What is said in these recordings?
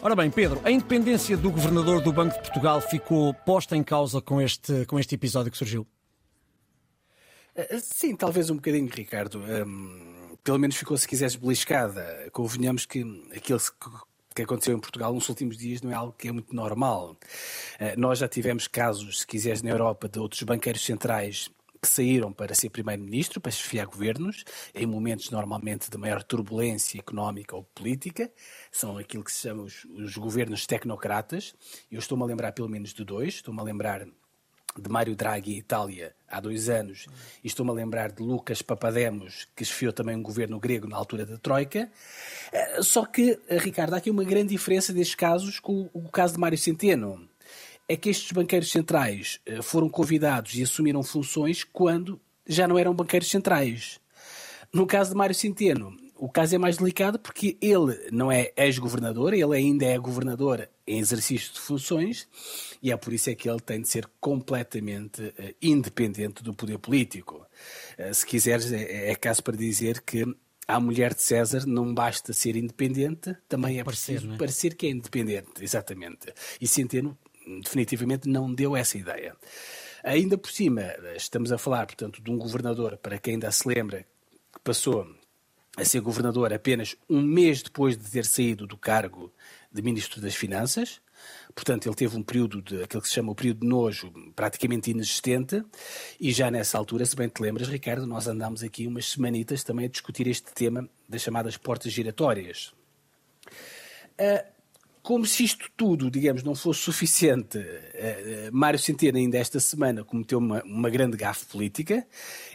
Ora bem, Pedro, a independência do governador do Banco de Portugal ficou posta em causa com este, com este episódio que surgiu? Eh, sim, talvez um bocadinho, Ricardo. Um, pelo menos ficou, se quiseres, beliscada. Convenhamos que aquilo que aconteceu em Portugal nos últimos dias não é algo que é muito normal. Uh, nós já tivemos casos, se quiseres, na Europa de outros banqueiros centrais que saíram para ser primeiro-ministro, para chefiar governos, em momentos normalmente de maior turbulência económica ou política, são aquilo que se chama os, os governos tecnocratas. Eu estou-me a lembrar pelo menos de dois, estou-me a lembrar de Mário Draghi Itália há dois anos, e estou-me a lembrar de Lucas Papademos, que esfiou também um governo grego na altura da Troika. Eh, só que, eh, Ricardo, há aqui uma grande diferença destes casos com o caso de Mário Centeno é que estes banqueiros centrais eh, foram convidados e assumiram funções quando já não eram banqueiros centrais. No caso de Mário Centeno, o caso é mais delicado porque ele não é ex-governador, ele ainda é governador em exercício de funções e é por isso é que ele tem de ser completamente uh, independente do poder político. Uh, se quiseres, é, é, caso para dizer que à mulher de César não basta ser independente, também é parecer, preciso é? parecer que é independente, exatamente. E Centeno definitivamente não deu essa ideia. Ainda por cima, estamos a falar, portanto, de um governador, para quem ainda se lembra, que passou a ser governador apenas um mês depois de ter saído do cargo de Ministro das Finanças. Portanto, ele teve um período de aquilo que se chama o período de nojo praticamente inexistente, e já nessa altura, se bem te lembras, Ricardo, nós andámos aqui umas semanitas também a discutir este tema das chamadas portas giratórias. Uh, como se isto tudo, digamos, não fosse suficiente, uh, Mário Centeno ainda esta semana cometeu uma, uma grande gafe política.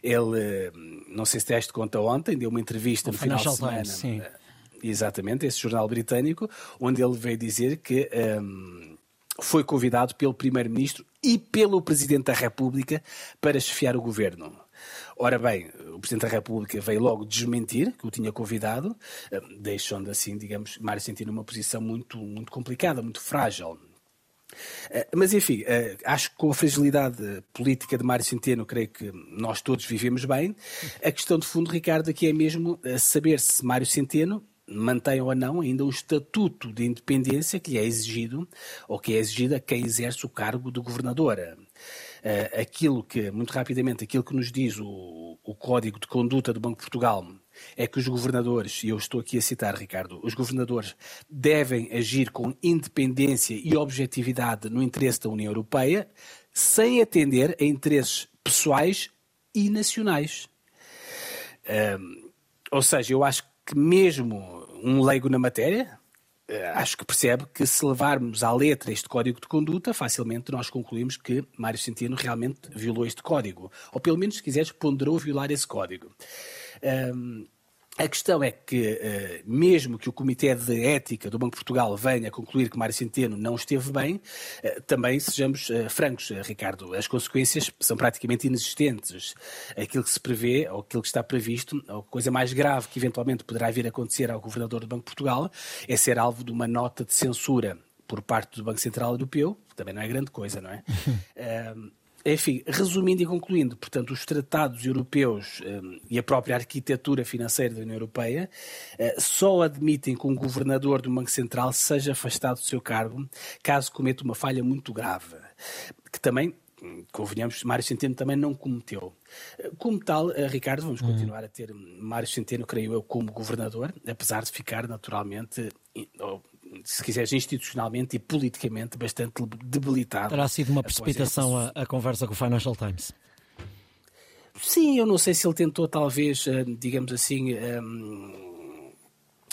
Ele, uh, não sei se deste conta ontem, deu uma entrevista o no final de semana. Times, sim. Uh, exatamente, esse jornal britânico, onde ele veio dizer que um, foi convidado pelo Primeiro-Ministro e pelo Presidente da República para chefiar o governo. Ora bem, o Presidente da República veio logo desmentir que o tinha convidado, eh, deixando assim, digamos, Mário Centeno numa posição muito, muito complicada, muito frágil. Eh, mas enfim, eh, acho que com a fragilidade política de Mário Centeno, creio que nós todos vivemos bem. A questão de fundo, Ricardo, aqui é mesmo saber se Mário Centeno mantém ou não ainda o estatuto de independência que lhe é exigido ou que é exigido a quem exerce o cargo de governador. Uh, aquilo que, muito rapidamente, aquilo que nos diz o, o Código de Conduta do Banco de Portugal é que os governadores, e eu estou aqui a citar, Ricardo, os governadores devem agir com independência e objetividade no interesse da União Europeia, sem atender a interesses pessoais e nacionais. Uh, ou seja, eu acho que mesmo um leigo na matéria, acho que percebe que se levarmos à letra este código de conduta, facilmente nós concluímos que Mário Centeno realmente violou este código. Ou pelo menos, se quiseres, ponderou violar esse código. Um, a questão é que, eh, mesmo que o Comitê de Ética do Banco de Portugal venha a concluir que Mário Centeno não esteve bem, eh, também sejamos eh, francos, Ricardo, as consequências são praticamente inexistentes. Aquilo que se prevê, ou aquilo que está previsto, a coisa mais grave que eventualmente poderá vir a acontecer ao Governador do Banco de Portugal é ser alvo de uma nota de censura por parte do Banco Central Europeu, também não é grande coisa, não é? Enfim, resumindo e concluindo, portanto, os tratados europeus um, e a própria arquitetura financeira da União Europeia uh, só admitem que um governador do Banco Central seja afastado do seu cargo caso cometa uma falha muito grave, que também convenhamos, Mário Centeno também não cometeu. Como tal, uh, Ricardo, vamos uhum. continuar a ter Mário Centeno, creio eu, como governador, apesar de ficar naturalmente, se quiseres, institucionalmente e politicamente bastante debilitado. Terá sido uma precipitação a, a conversa com o Financial Times? Sim, eu não sei se ele tentou, talvez, eh, digamos assim, um,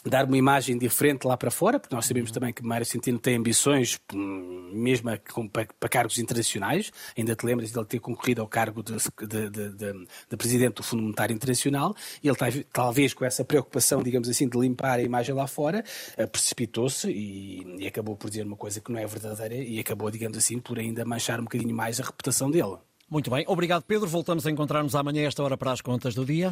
dar uma imagem diferente lá para fora, porque nós sabemos também que Mário Centeno tem ambições, hum, mesmo para, cargos internacionais. Ainda te lembras de ele ter concorrido ao cargo de, de, de, de presidente do Fundo Monetário Internacional e ele talvez com essa preocupação, digamos assim, de limpar a imagem lá fora, eh, precipitou-se e, e acabou por dizer uma coisa que não é verdadeira e acabou, digamos assim, por ainda manchar um bocadinho mais a reputação dele. Muito bem, obrigado Pedro. Voltamos a encontrar-nos amanhã esta hora para as contas do dia.